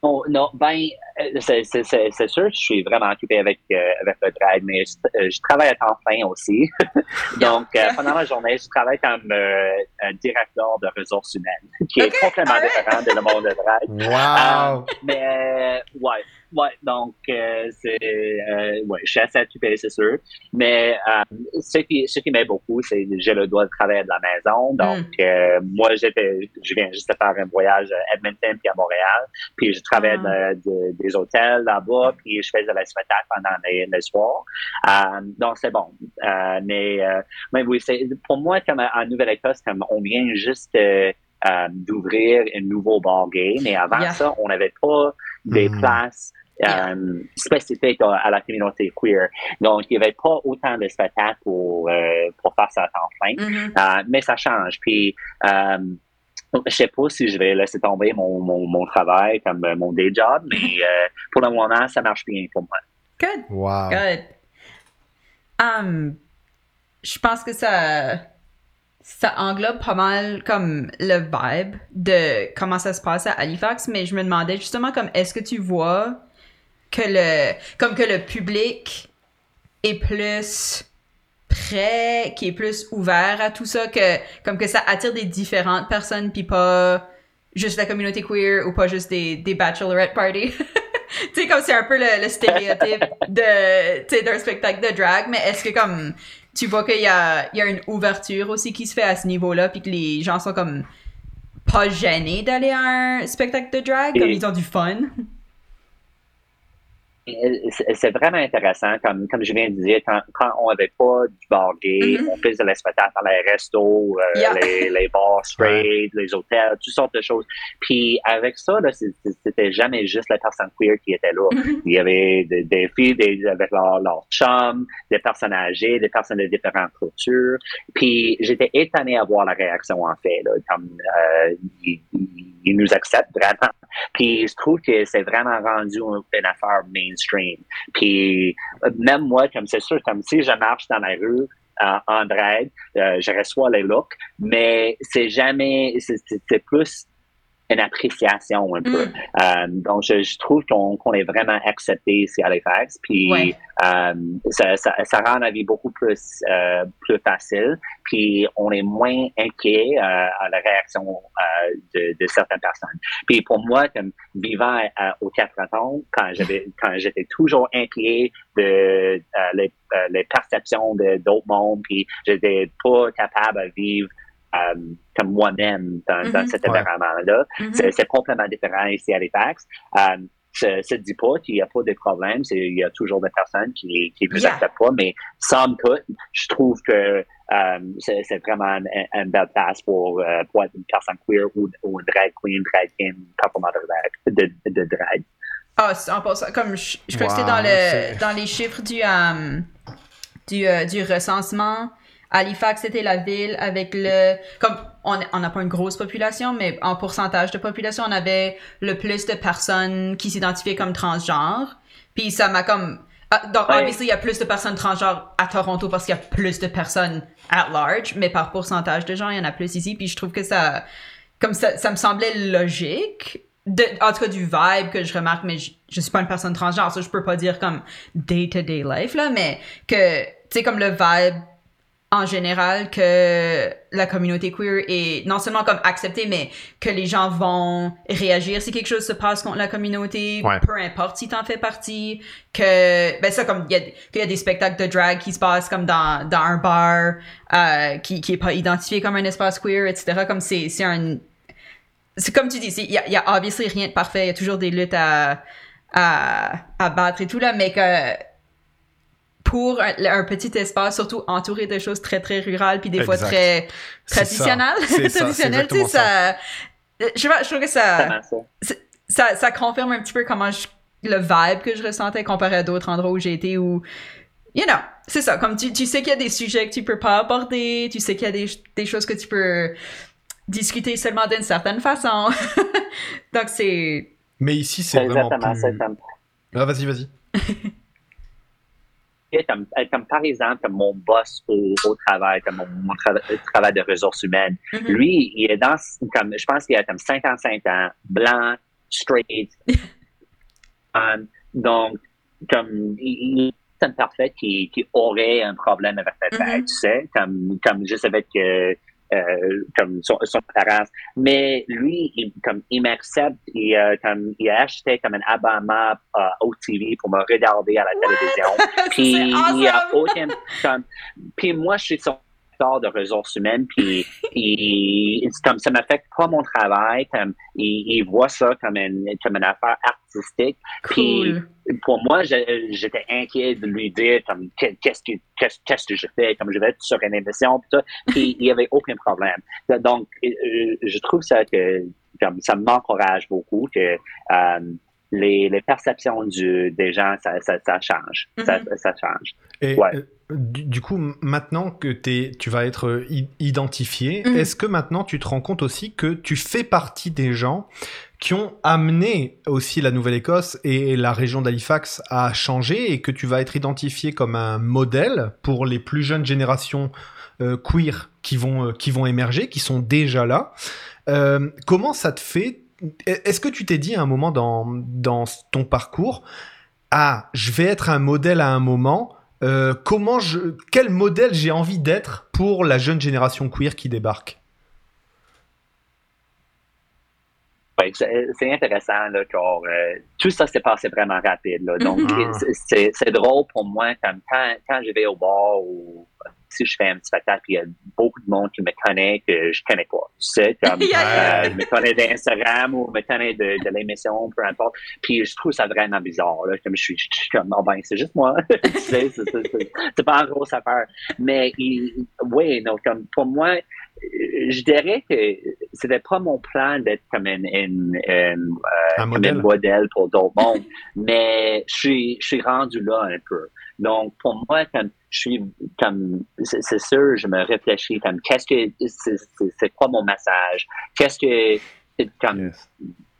Oh, non, ben, euh, c'est, sûr, je suis vraiment occupé avec, euh, avec le drag, mais je, euh, je travaille à temps plein aussi. Donc, euh, pendant la journée, je travaille comme euh, un directeur de ressources humaines, qui est complètement différent de le monde de drag. Euh, mais, ouais, ouais, donc, euh, c'est, euh, ouais, je suis assez occupé, c'est sûr. Mais euh, ce qui, ce qui m'aide beaucoup, c'est que j'ai le droit de travailler de la maison. Donc, euh, moi, j'étais, je viens juste de faire un voyage à Edmonton puis à Montréal. Puis, je travaillais Ah. de- de- des hôtels là-bas, puis je faisais le spectacle pendant les, les soirs. Euh, donc, c'est bon. Euh, mais, euh, mais oui, c'est, pour moi, comme en Nouvelle-Écosse, comme on vient juste d'ouvrir un nouveau bar gay, mais avant Yeah. ça, on n'avait pas des Mm. places Yeah. euh, spécifiques à, à la communauté queer. Donc, il n'y avait pas autant de spectacles pour, euh, pour faire ça à temps plein. Mhm. Euh, mais ça change. Puis, euh, je sais pas si je vais laisser tomber mon, mon, mon travail comme mon day job, mais euh, pour le moment, ça marche bien pour moi. Good. Waouh Good. Um, je pense que ça, ça englobe pas mal comme le vibe de comment ça se passe à Halifax, mais je me demandais justement comme est-ce que tu vois que le comme que le public est plus prêt, qui est plus ouvert à tout ça, que comme que ça attire des différentes personnes puis pas juste la communauté queer ou pas juste des, des bachelorette parties. tu sais, comme c'est un peu le, le stéréotype de, tu sais, d'un spectacle de drag, mais est-ce que comme tu vois qu'il y a, il y a une ouverture aussi qui se fait à ce niveau-là, puis que les gens sont comme pas gênés d'aller à un spectacle de drag, comme ils ont du fun? C'est vraiment intéressant, comme, comme je viens de dire, quand, quand on n'avait pas du bar gay, Mhm. on faisait le spectacle dans les restos, euh, Yeah. les, les bars straight, les hôtels, toutes sortes de choses. Puis avec ça, c'était jamais juste les personnes queer qui étaient là. Mhm. Il y avait des, des filles des- avec leur, leur chum, des personnes âgées, des personnes de différentes cultures. Puis j'étais étonné à voir la réaction en fait. Là, comme euh, ils, ils- nous acceptent vraiment. Puis je trouve que c'est vraiment rendu une, une affaire mainstream. Puis euh, même moi, comme c'est sûr, comme si je marche dans la rue euh, en drag, euh, je reçois les looks, mais c'est jamais, c'est plus une appréciation un peu. Mm. Euh, donc, je, je trouve qu'on qu'on est vraiment accepté ici à Halifax. Puis, Ouais. euh, ça, ça, ça rend la vie beaucoup plus, euh, plus facile. Puis, on est moins inquiet euh, à la réaction euh, de, de certaines personnes. Puis, pour moi, comme vivant à- aux quatre ans, quand j'avais, quand j'étais toujours inquiet de euh, les, euh, les perceptions de d'autres mondes, puis j'étais pas capable de vivre euh, comme moi-même dans, dans Mhm. cet environnement-là. Mhm. C'est c'est complètement différent ici à Halifax. Euh, ça ne dit pas qu'il n'y a pas de problème. C'est- Il y a toujours des personnes qui qui vous Yeah. acceptent pas, mais somme toute, je trouve que euh, c'est vraiment une, belle place pour, euh, pour être une personne queer ou, ou une drag queen, drag king, complètement de drag. De, de drag. Ah, c'est- en passant, comme je, je crois que c'était dans, le, c'est- dans les chiffres du, euh, du, euh, du recensement. Halifax, c'était la ville avec le. Comme on on n'a pas une grosse population, mais en pourcentage de population, on avait le plus de personnes qui s'identifiaient comme transgenres. Puis ça m'a comme. ah, donc, Ouais. obviously, il y a plus de personnes transgenres à Toronto parce qu'il y a plus de personnes at large, mais par pourcentage de gens, il y en a plus ici. Puis je trouve que ça. Comme ça, ça me semblait logique. De, en tout cas, du vibe que je remarque, mais je, je suis pas une personne transgenre, ça je peux pas dire comme day-to-day life, là, mais que, tu sais, comme le vibe en général que la communauté queer est non seulement comme acceptée, mais que les gens vont réagir si quelque chose se passe contre la communauté, Ouais. peu importe si t'en fais partie, que, ben ça, comme, il y y a des spectacles de drag qui se passent comme dans, dans un bar, euh, qui, qui est pas identifié comme un espace queer, etc., comme c'est, c'est un, c'est comme tu dis, il y a, y a obviously rien de parfait, il y a toujours des luttes à, à, à battre et tout là, mais que pour un, un petit espace, surtout entouré de choses très très rurales, puis des fois très ça. traditionnelles, ça, traditionnelles, tu sais, ça, je sais pas, je trouve que ça, ça? ça, ça confirme un petit peu comment je, le vibe que je ressentais comparé à d'autres endroits où j'ai été où, you know, c'est ça, comme tu, tu sais qu'il y a des sujets que tu peux pas aborder, tu sais qu'il y a des, des choses que tu peux discuter seulement d'une certaine façon. Donc c'est... Mais ici, c'est C'est vraiment exactement plus... ça. Ah, vas-y, vas-y. comme, euh, comme par exemple, comme mon boss au, au travail, comme mon, mon trava- euh, travail de ressources humaines, Mhm. lui, il est dans, comme, je pense qu'il a comme 55 ans, blanc, straight. Um, donc, comme, il, est un parfait qui, qui aurait un problème avec la tête, Mhm. tu sais, comme, comme juste avec, euh, euh, comme son, son apparence. Mais lui, il, comme, il m'accepte, il, euh, comme, il a acheté comme un abonnement euh, au TV pour me regarder à la télévision. Puis c'est il a awesome! aucun. Comme, puis moi, je suis son de ressources humaines, puis comme ça m'affecte pas mon travail, comme il, il voit ça comme une comme une affaire artistique. Cool. Pour moi, j'étais inquiet de lui dire comme qu'est- qu'est-ce que qu'est-ce que je fais, comme je vais être sur une émission, puis. Puis il y avait aucun problème. Donc, euh, je trouve ça que comme ça m'encourage beaucoup que euh, les, les perceptions du, des gens, ça, ça, ça change. ça, Mhm. ça change. Et Ouais. euh, du, du coup, maintenant que tu vas être euh, identifié, Mhm. est-ce que maintenant tu te rends compte aussi que tu fais partie des gens qui ont amené aussi la Nouvelle-Écosse et la région d'Halifax à changer et que tu vas être identifié comme un modèle pour les plus jeunes générations euh, queer qui vont, euh, qui vont émerger, qui sont déjà là. Euh, comment ça te fait Est-ce que tu t'es dit à un moment dans, dans ton parcours, ah, je vais être un modèle à un moment, euh, comment je, quel modèle j'ai envie d'être pour la jeune génération queer qui débarque? Ouais, c'est c'est intéressant, là, car euh, tout ça s'est passé vraiment rapide. Là, donc, Mhm. c'est- c'est c'est drôle pour moi, comme quand, quand je vais au bar ou si je fais un spectacle, il y a beaucoup de monde qui me connaît que je connais pas. Tu sais, comme, Yeah, euh, me connaît d'Instagram ou me connaît de, de l'émission, peu importe. Puis je trouve ça vraiment bizarre, là. Comme je suis, je suis comme, oh ben, c'est juste moi. tu sais, c'est- c'est- c'est- c'est pas une grosse affaire. Mais, oui, donc, comme, pour moi, euh, je dirais que c'était pas mon plan d'être comme une, une, une, euh, Un comme modèle. un modèle pour d'autres mondes, mais je suis, je suis rendu là un peu. Donc, pour moi, comme je suis comme c'est sûr, je me réfléchis comme qu'est-ce que c'est c'est- c'est quoi mon message, qu'est-ce que c'est comme Yes.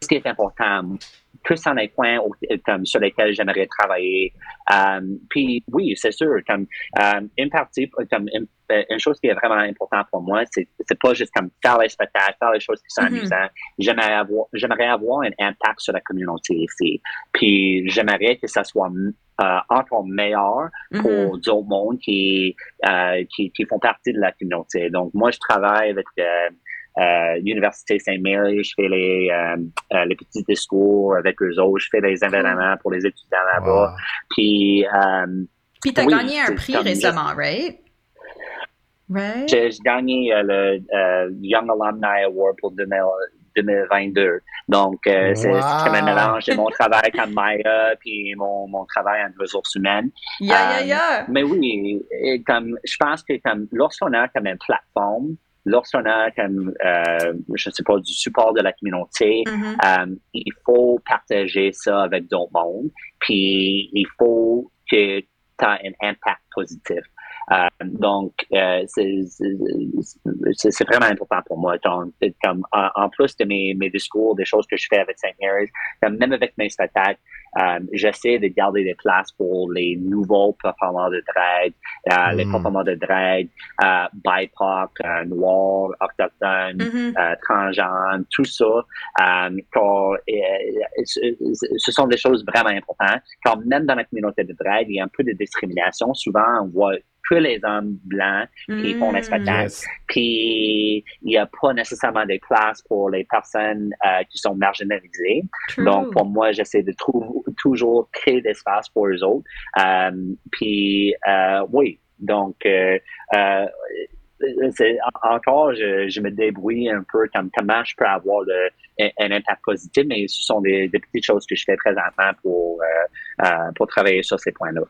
ce qui est important, que sont les points au- comme, sur lesquels j'aimerais travailler. Euh, puis oui, c'est sûr, comme euh, une partie, comme une, euh, une chose qui est vraiment importante pour moi, c'est c'est pas juste comme faire les spectacles, faire les choses qui sont Mhm. amusantes. J'aimerais avoir, j'aimerais avoir un impact sur la communauté ici. Puis j'aimerais que ça soit euh, encore meilleur Mhm. pour d'autres mondes qui, euh, qui, qui font partie de la communauté. Donc, moi, je travaille avec euh, euh, l'Université Saint-Mary, je fais les, euh, euh, les petits discours avec eux autres, je fais des événements pour les étudiants là-bas. Wow. Puis, euh, Puis t'as Oui, gagné un prix récemment, right? Right? j'ai j'ai gagné euh, le euh, Young Alumni Award pour 2000 2022. Donc, euh, c'est Wow. c'est comme un mélange de mon travail comme Maya puis mon, mon travail en ressources humaines. Yeah, yeah, Euh, yeah. Mais oui, et comme je pense que comme lorsqu'on a comme une plateforme, lorsqu'on a comme euh, je sais pas du support de la communauté, Mhm. euh, il faut partager ça avec d'autres mondes, puis il faut que tu as un impact positif. Euh, donc, euh, c'est vraiment important pour moi. Donc, comme, en, plus de mes, mes discours, des choses que je fais avec St. Mary's, même avec mes spectacles, euh, j'essaie de garder des places pour les nouveaux performants de drag, euh, les Mm. performants de drag, euh, BIPOC, euh, noirs, autochtones, Mhm. euh, transgenres, tout ça. Quand, ce, ce sont des choses vraiment importantes. Quand même dans la communauté de drag, il y a un peu de discrimination. Souvent, on voit que les hommes blancs qui font les Mm. spectacles. Yes. Puis, il n'y a pas nécessairement des places pour les personnes euh, qui sont marginalisées. True. Donc, pour moi, j'essaie de trou- toujours créer d'espace pour eux autres. Euh, puis, euh, oui, donc, euh, euh, c'est, encore, je, je me débrouille un peu comme comment je peux avoir le, un, un impact positif, mais ce sont des, des petites choses que je fais présentement pour, euh, pour travailler sur ces points-là.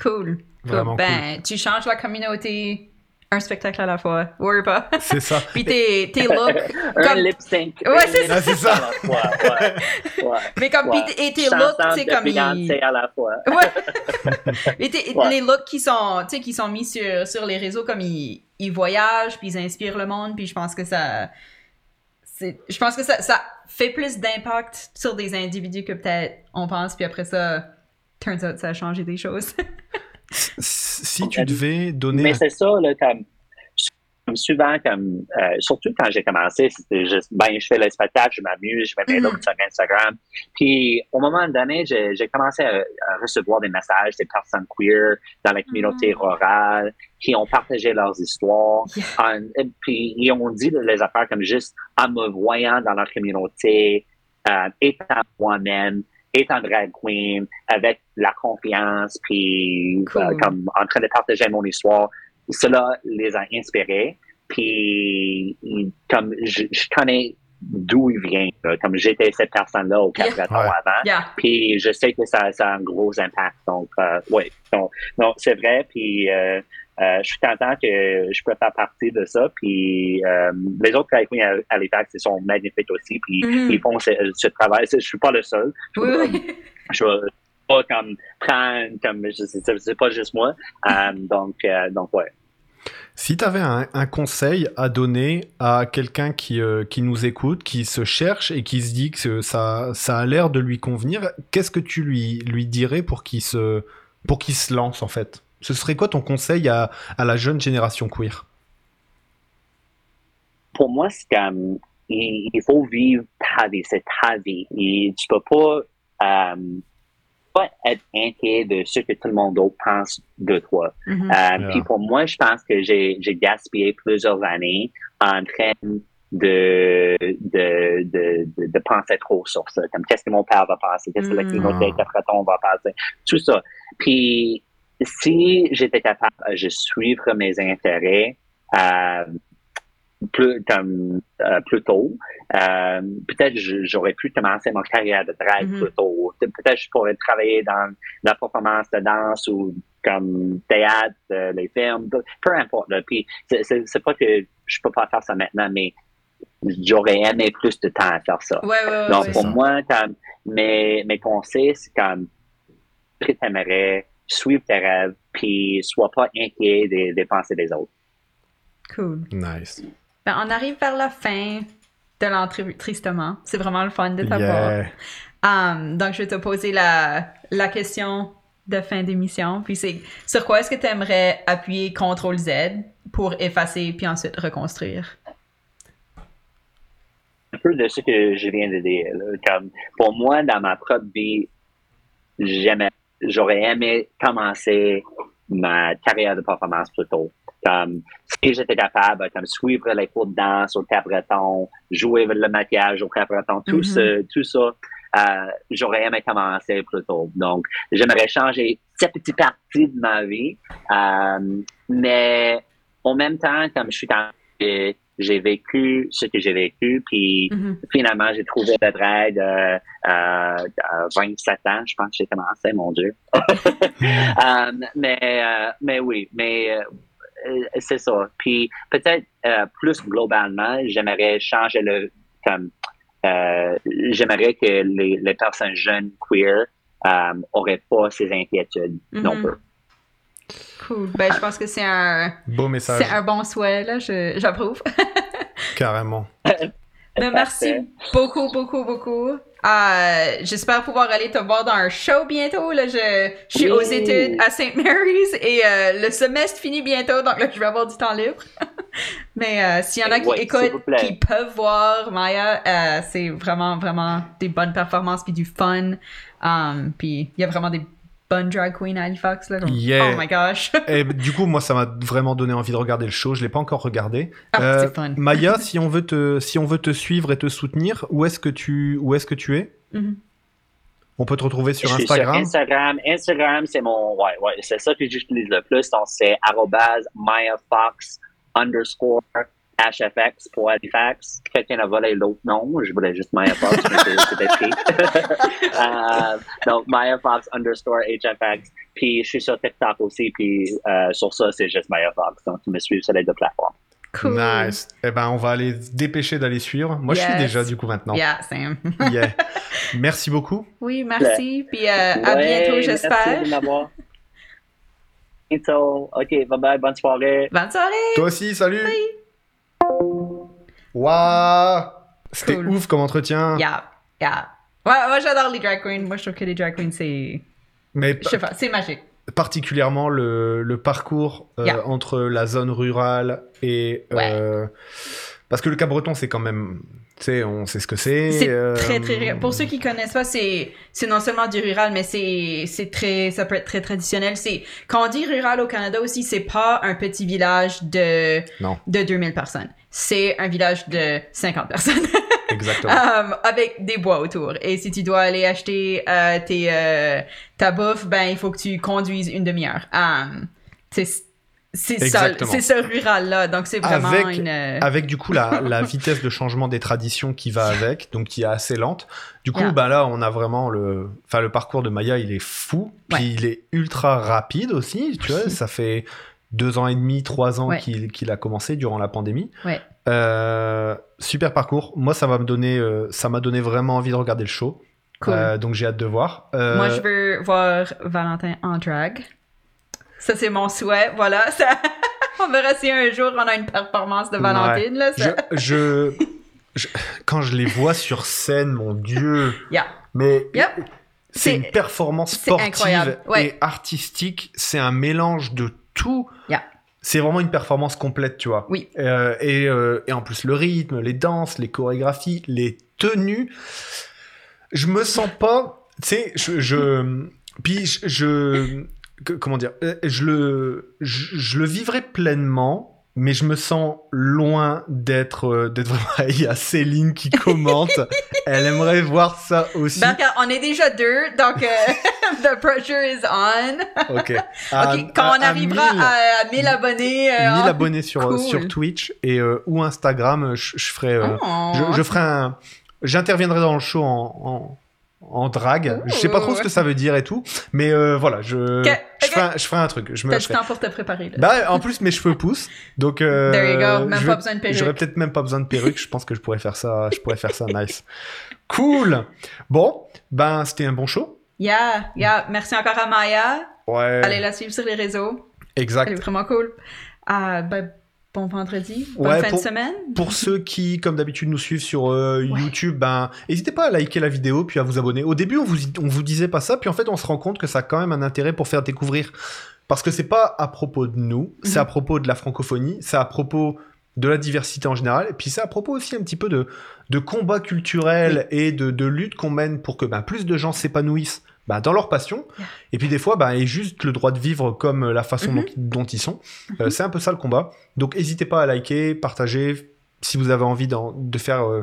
Cool. Ben, tu changes la communauté un spectacle à la fois. Ou pas. C'est ça. Puis tes, tes looks. Un Comme- lip sync. Ouais, c'est ça. Ah, c'est ça. Ouais, ouais, ouais. Mais comme, Ouais. et tes looks, c'est de comme. Ils- à la fois. Ouais. Ouais. les looks qui sont, tu sais, qui sont mis sur, sur les réseaux, comme ils, ils voyagent, puis ils inspirent le monde, puis je pense que ça. Je pense que ça, ça fait plus d'impact sur des individus que peut-être on pense, puis après ça, turns out, ça a changé des choses. Si tu devais donner. Mais c'est ça, là, comme, comme souvent, comme, euh, surtout quand j'ai commencé, c'était juste, ben, je fais le spectacle, je m'amuse, je mets mes Mhm. looks sur Instagram. Puis, au moment donné, j'ai j'ai commencé à, à recevoir des messages des personnes queer dans la communauté Mhm. rurale qui ont partagé leurs histoires. Yeah. En- et puis, ils ont dit les affaires comme juste en me voyant dans leur communauté, euh, étant moi-même, étant drag queen, avec la confiance, puis Cool. euh, comme en train de partager mon histoire. Cela les a inspirés. Puis, comme je, je connais d'où ils viennent, là. comme j'étais cette personne-là au Yeah. Cap-Breton Ouais. avant. yeah. Puis je sais que ça, ça a un gros impact. Donc, euh, oui. Donc, non, c'est vrai. Puis euh, euh, je suis content que je peux faire partie de ça. Puis euh, les autres drag queens à, à ils sont magnifiques aussi. Puis Mhm. ils font ce, ce travail. Je suis pas le seul. Je Oui. Je pas comme prendre comme c'est pas juste moi. Euh, donc, euh, donc ouais. Si tu avais un, un conseil à donner à quelqu'un qui, euh, qui nous écoute, qui se cherche et qui se dit que ça, ça a l'air de lui convenir, qu'est-ce que tu lui, lui dirais pour qu'il se, pour qu'il se lance en fait? Ce serait quoi ton conseil à, à la jeune génération queer? Pour moi, c'est comme il, faut vivre ta vie, c'est ta vie. Et tu peux pas, euh, pas être inquiet de ce que tout le monde d'autre pense de toi. Mhm. Euh, Yeah. Puis pour moi, je pense que j'ai gaspillé plusieurs années en train de, de, de, de, de penser trop sur ça. Comme qu'est-ce que mon père va penser, qu'est-ce que la Mm. communauté Ah. Capreton va penser, tout ça. Puis si j'étais capable de suivre mes intérêts euh, plus, comme, euh, plus tôt, euh, peut-être j'aurais pu commencer mon carrière de drag Mhm. plus tôt. Peut-être je pourrais travailler dans la performance de danse ou comme théâtre, euh, les films, peu importe. Puis c'est- pas que je peux pas faire ça maintenant, mais j'aurais aimé plus de temps à faire ça. Ouais, ouais. Donc, ouais. pour ça. moi, comme, mes, mes conseils, c'est comme, que t'aimerais, suivre tes rêves, puis sois pas inquiet des, des pensées des autres. Cool. Nice. Ben, on arrive vers la fin de l'entrée, tristement. C'est vraiment le fun de t'avoir. Yeah. Um, donc, je vais te poser la, la question de fin d'émission. Puis, c'est sur quoi est-ce que tu aimerais appuyer CTRL Z pour effacer puis ensuite reconstruire? Un peu de ce que je viens de dire. là. Comme, pour moi, dans ma propre vie, j'aimais, j'aurais aimé commencer ma carrière de performance plus tôt. Comme, si j'étais capable, comme, suivre les cours de danse au cabreton, jouer le maquillage au cabreton, tout, Mhm. ce, tout ça, euh, j'aurais aimé commencer plus tôt. Donc, j'aimerais changer cette petite partie de ma vie. Euh, mais en même temps, comme je suis dans j'ai- vécu ce que j'ai vécu, puis Mhm. finalement, j'ai trouvé le drag euh, euh, à 27 ans, je pense que j'ai commencé, mon Dieu. Euh, mais, euh, mais oui, mais euh, euh, c'est ça. Puis peut-être euh, plus globalement, j'aimerais changer le... Comme, euh, j'aimerais que les, les personnes jeunes queer euh, auraient pas ces inquiétudes non Mhm. plus. Cool. Ben, je pense que c'est un, Beau message, c'est un bon souhait, là. Je- J'approuve. carrément. Ben, merci beaucoup, beaucoup, beaucoup. Euh, J'espère pouvoir aller te voir dans un show bientôt. Là, je, je suis Oui. aux études à St. Mary's et euh, le semestre finit bientôt, donc là, je vais avoir du temps libre. Mais euh, s'il y en a qui Ouais, écoutent, qui peuvent voir Maya, euh, c'est vraiment, vraiment des bonnes performances puis du fun. Um, puis il y a vraiment des bonnes drag queens à Halifax. Là, comme- Yeah. Oh my gosh. Et du coup, moi, ça m'a vraiment donné envie de regarder le show. Je l'ai pas encore regardé. Ah, Euh, c'est fun. Maya, si on veut te, si on veut te suivre et te soutenir, où est-ce que tu, où est-ce que tu es? Mhm. On peut te retrouver sur Je suis Instagram. Instagram, Instagram, c'est mon, ouais, ouais, c'est ça que j'utilise le plus. Donc, c'est MayaFox underscore HFX pour Halifax. Quelqu'un a volé l'autre nom. Je voulais juste MayaFox, mais écrit. Euh, donc, MayaFox underscore HFX. Puis, je suis sur TikTok aussi. Puis, euh, sur ça, c'est juste MayaFox. Donc, tu me suis sur les deux plateformes. Cool. Nice. Eh ben, on va aller se dépêcher d'aller suivre. Moi, je suis déjà du coup maintenant. Yeah, Sam. Yeah. Merci beaucoup. Oui, merci. Puis euh, à Ouais, bientôt, Merci j'espère. de m'avoir. Bientôt. OK, bye bye. Bonne soirée. Bonne soirée. Toi aussi, salut. Waouh. C'était Cool. ouf comme entretien. Yeah, yeah. Ouais, moi j'adore les drag queens. Moi je trouve que les drag queens c'est, Mais je sais pas, c'est magique. particulièrement le, le parcours euh, Yeah. entre la zone rurale et euh, parce que le Cabreton c'est quand même tu sais on sait ce que c'est C'est euh, très très pour ceux qui connaissent pas, c'est c'est non seulement du rural mais c'est c'est très ça peut être très traditionnel. C'est quand on dit rural au Canada aussi, c'est pas un petit village de Non. de 2000 personnes. C'est un village de 50 personnes. exactement Um, avec des bois autour. Et si tu dois aller acheter euh, tes, euh, ta bouffe, ben il faut que tu conduises une demi-heure. Um, c'est c'est ça, ce rural-là. Donc c'est vraiment Avec- une. euh, avec du coup la, la vitesse de changement des traditions qui va avec donc qui est assez lente du coup Yeah. bah là on a vraiment le enfin le parcours de Maya il est fou puis Ouais. il est ultra rapide aussi tu vois ça fait deux ans et demi trois ans Ouais. qu'il a commencé durant la pandémie Ouais. Euh, super parcours moi ça va me donner euh, ça m'a donné vraiment envie de regarder le show Cool. Euh, donc j'ai hâte de voir Moi, je veux voir Valentin en drag. Ça, c'est mon souhait. Voilà. Ça... on verra si un jour on a une performance de Valentine. Là, je, ça... je, je- quand je les vois sur scène mon dieu Yeah. mais Yep. c'est une performance sportive et artistique. C'est un mélange de tout. Yeah. C'est vraiment une performance complète, tu vois. Oui. Euh, et, euh, et en plus, le rythme, les danses, les chorégraphies, les tenues. Je me sens pas. Tu sais, je. je puis je. comment dire euh, Je le, je, je le vivrai pleinement mais je me sens loin d'être euh, d'être vraiment. Il y a Céline qui commente. Elle aimerait voir ça aussi. Ben, on est déjà deux, donc euh, the pressure is on. Ok. À- quand à- on à arrivera 1000 à, à 1000 abonnés. euh, 1000 oh, abonnés sur, cool. sur Twitch et euh, ou Instagram, je, je ferai. euh, oh. je, je ferai un. J'interviendrai dans le show en, en, en drague. Je sais pas trop ce que ça veut dire et tout, mais euh, voilà, je, je, ferai un, je ferai un truc. Je me T'as du temps pour te préparer. Là. Bah, en plus, mes cheveux poussent, donc. euh, There you go, même je pas vais- besoin de perruque. J'aurais peut-être même pas besoin de perruque. Je pense que je pourrais faire ça. Je pourrais faire ça nice. Cool. Bon, ben c'était un bon show. Yeah, yeah. Merci encore à Maya. Ouais. Allez la suivre sur les réseaux. Elle est Exact. vraiment cool. Ah, ben, bon vendredi. Bonne Ouais, fin pour- de semaine. Pour ceux qui, comme d'habitude, nous suivent sur euh, Ouais. YouTube, ben, n'hésitez pas à liker la vidéo puis à vous abonner. Au début, on vous, on vous disait pas ça, puis en fait, on se rend compte que ça a quand même un intérêt pour faire découvrir. Parce que c'est pas à propos de nous, c'est Mhm. à propos de la francophonie, c'est à propos de la diversité en général, et puis c'est à propos aussi un petit peu de, de combat culturel et de, de lutte qu'on mène pour que ben, plus de gens s'épanouissent ben, dans leur passion, et puis des fois, ben, aient juste le droit de vivre comme la façon Mhm. dont, dont ils sont. Euh, c'est un peu ça le combat. Donc n'hésitez pas à liker, partager, si vous avez envie de faire euh,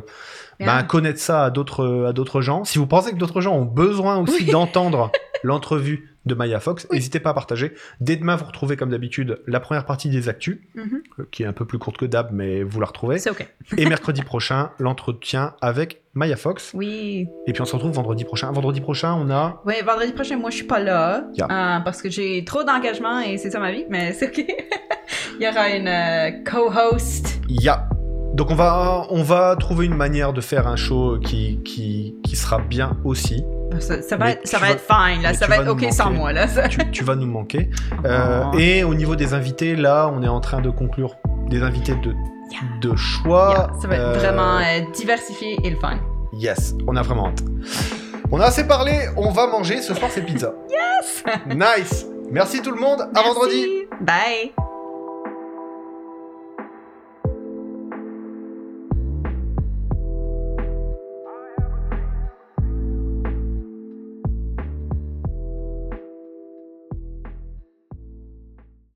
ben, connaître ça à d'autres à d'autres gens. Si vous pensez que d'autres gens ont besoin aussi Oui. d'entendre l'entrevue de Maya Fox, Oui. n'hésitez pas à partager. Dès demain, vous retrouvez comme d'habitude la première partie des actus, Mhm. euh, qui est un peu plus courte que d'hab, mais vous la retrouvez. C'est OK. Et mercredi prochain, l'entretien avec Maya Fox. Oui. Et puis on se retrouve vendredi prochain. Vendredi prochain, on a Oui, vendredi prochain, moi, je suis pas là. Yeah. euh, parce que j'ai trop d'engagement et c'est ça ma vie, mais c'est OK. Il y aura une euh, co-host. Ya. Donc on va, on va trouver une manière de faire un show qui, qui, qui sera bien aussi. Ça, ça va, être, ça va être fine, là. Ça va être OK sans moi, là. Tu, tu vas nous manquer. Euh, Oh. et au niveau des invités, là, on est en train de conclure des invités de, Yeah. de choix. Yeah, ça va être Euh, vraiment euh, diversifié et le fun. Yes, on a vraiment hâte. On a assez parlé, on va manger. Ce soir, c'est pizza. Yes Nice Merci tout le monde, à vendredi. Bye.